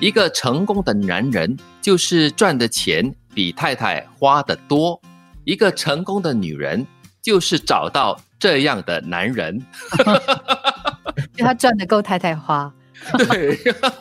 一个成功的男人就是赚的钱比太太花的多，一个成功的女人就是找到这样的男人。就他赚的够太太花。对，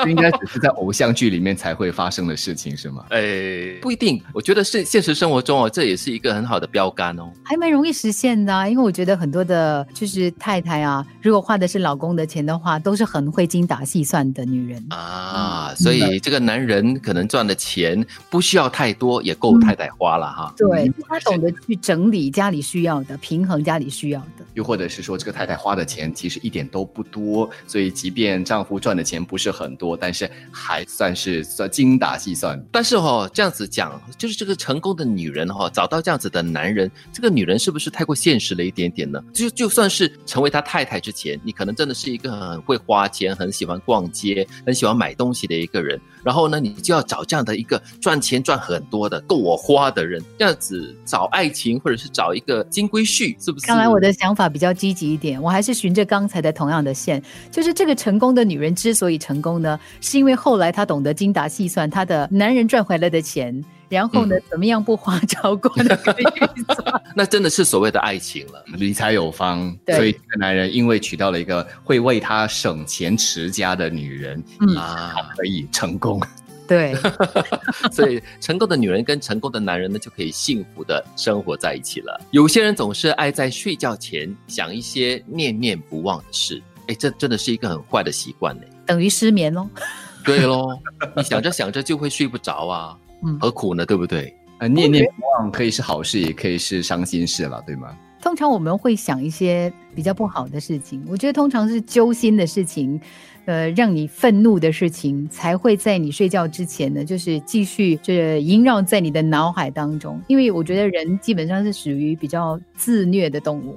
应该只是在偶像剧里面才会发生的事情，是吗？哎，不一定。我觉得是现实生活中哦，这也是一个很好的标杆哦，还蛮容易实现的。因为我觉得很多的，就是太太啊，如果花的是老公的钱的话，都是很会精打细算的女人啊。所以这个男人可能赚的钱不需要太多，也够太太花了哈。对他懂得去整理家里需要的，平衡家里需要的。又或者是说，这个太太花的钱其实一点都不多，所以即便丈夫赚。的钱不是很多，但是还算是算精打细算。但是哈，这样子讲，就是这个成功的女人哈，找到这样子的男人，这个女人是不是太过现实了一点点呢？就就算是成为他太太之前，你可能真的是一个很会花钱、很喜欢逛街、很喜欢买东西的一个人。然后呢，你就要找这样的一个赚钱赚很多的、够我花的人，这样子找爱情，或者是找一个金龟婿，是不是？看来我的想法比较积极一点，我还是循着刚才的同样的线，就是这个成功的女人。之所以成功呢，是因为后来她懂得精打细算，她的男人赚回来的钱，然后呢，怎么样不花超过那个预算？那真的是所谓的爱情了，理财有方。所以这个男人因为娶到了一个会为他省钱持家的女人，啊，可以成功。对，所以成功的女人跟成功的男人呢，就可以幸福的生活在一起了。有些人总是爱在睡觉前想一些念念不忘的事。哎，这真的是一个很坏的习惯呢，等于失眠喽。对喽，你想着想着就会睡不着啊，何苦呢？对不对？呃，念念不忘可以是好事，也可以是伤心事了，对吗？通常我们会想一些比较不好的事情，我觉得通常是揪心的事情，呃，让你愤怒的事情，才会在你睡觉之前呢，就是继续就是萦绕在你的脑海当中。因为我觉得人基本上是属于比较自虐的动物。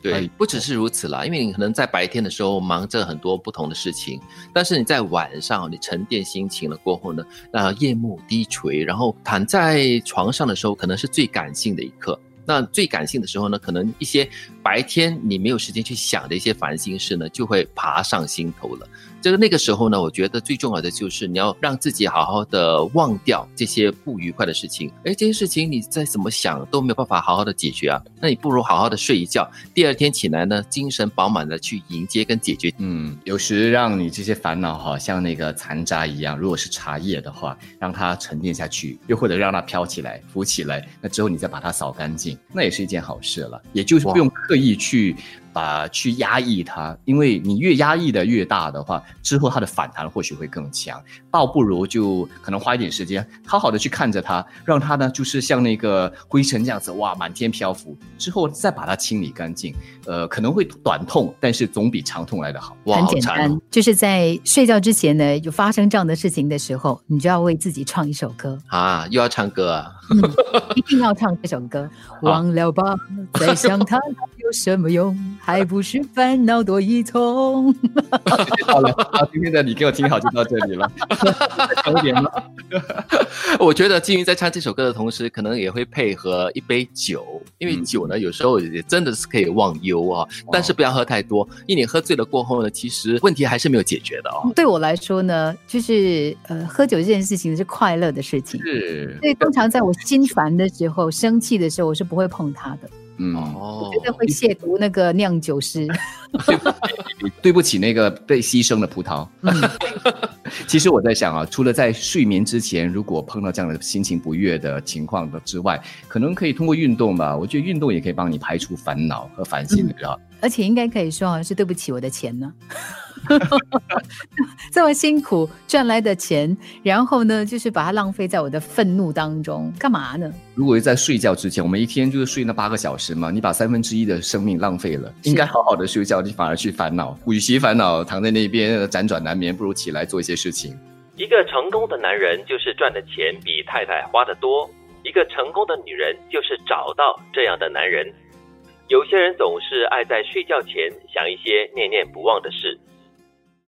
对，不只是如此啦，因为你可能在白天的时候忙着很多不同的事情，但是你在晚上你沉淀心情了过后呢，那夜幕低垂，然后躺在床上的时候，可能是最感性的一刻。那最感性的时候呢，可能一些白天你没有时间去想的一些烦心事呢，就会爬上心头了。这个那个时候呢，我觉得最重要的就是你要让自己好好的忘掉这些不愉快的事情。哎，这些事情你再怎么想都没有办法好好的解决啊。那你不如好好的睡一觉，第二天起来呢，精神饱满的去迎接跟解决。嗯，有时让你这些烦恼哈，像那个残渣一样，如果是茶叶的话，让它沉淀下去，又或者让它飘起来、浮起来，那之后你再把它扫干净，那也是一件好事了。也就是不用刻意去。把去压抑它，因为你越压抑的越大的话，之后它的反弹或许会更强。倒不如就可能花一点时间，好好的去看着它，让它呢就是像那个灰尘这样子，哇，满天漂浮。之后再把它清理干净，呃，可能会短痛，但是总比长痛来的好。很简单，就是在睡觉之前呢，有发生这样的事情的时候，你就要为自己唱一首歌啊，又要唱歌啊，一定要唱这首歌。忘了吧，再想他有什么用？还不是烦恼多一重。好了，好，今天的你给我听好就到这里了。长点吗？我觉得金鱼在唱这首歌的同时，可能也会配合一杯酒，因为酒呢，有时候也真的是可以忘忧啊。但是不要喝太多，因为你喝醉了过后呢，其实问题还是没有解决的哦。对我来说呢，就是呃，喝酒这件事情是快乐的事情。是。所以通常在我心烦的时候、生气的时候，我是不会碰它的。嗯，我觉得会亵渎那个酿酒师，对不起那个被牺牲的葡萄。其实我在想啊，除了在睡眠之前，如果碰到这样的心情不悦的情况的之外，可能可以通过运动吧。我觉得运动也可以帮你排除烦恼和烦心的，道。而且应该可以说是对不起我的钱呢。这么辛苦赚来的钱，然后呢，就是把它浪费在我的愤怒当中，干嘛呢？如果是在睡觉之前，我们一天就是睡那八个小时嘛，你把三分之一的生命浪费了，应该好好的睡觉，你反而去烦恼，与其烦恼躺在那边辗转难眠，不如起来做一些事情。一个成功的男人就是赚的钱比太太花的多，一个成功的女人就是找到这样的男人。有些人总是爱在睡觉前想一些念念不忘的事。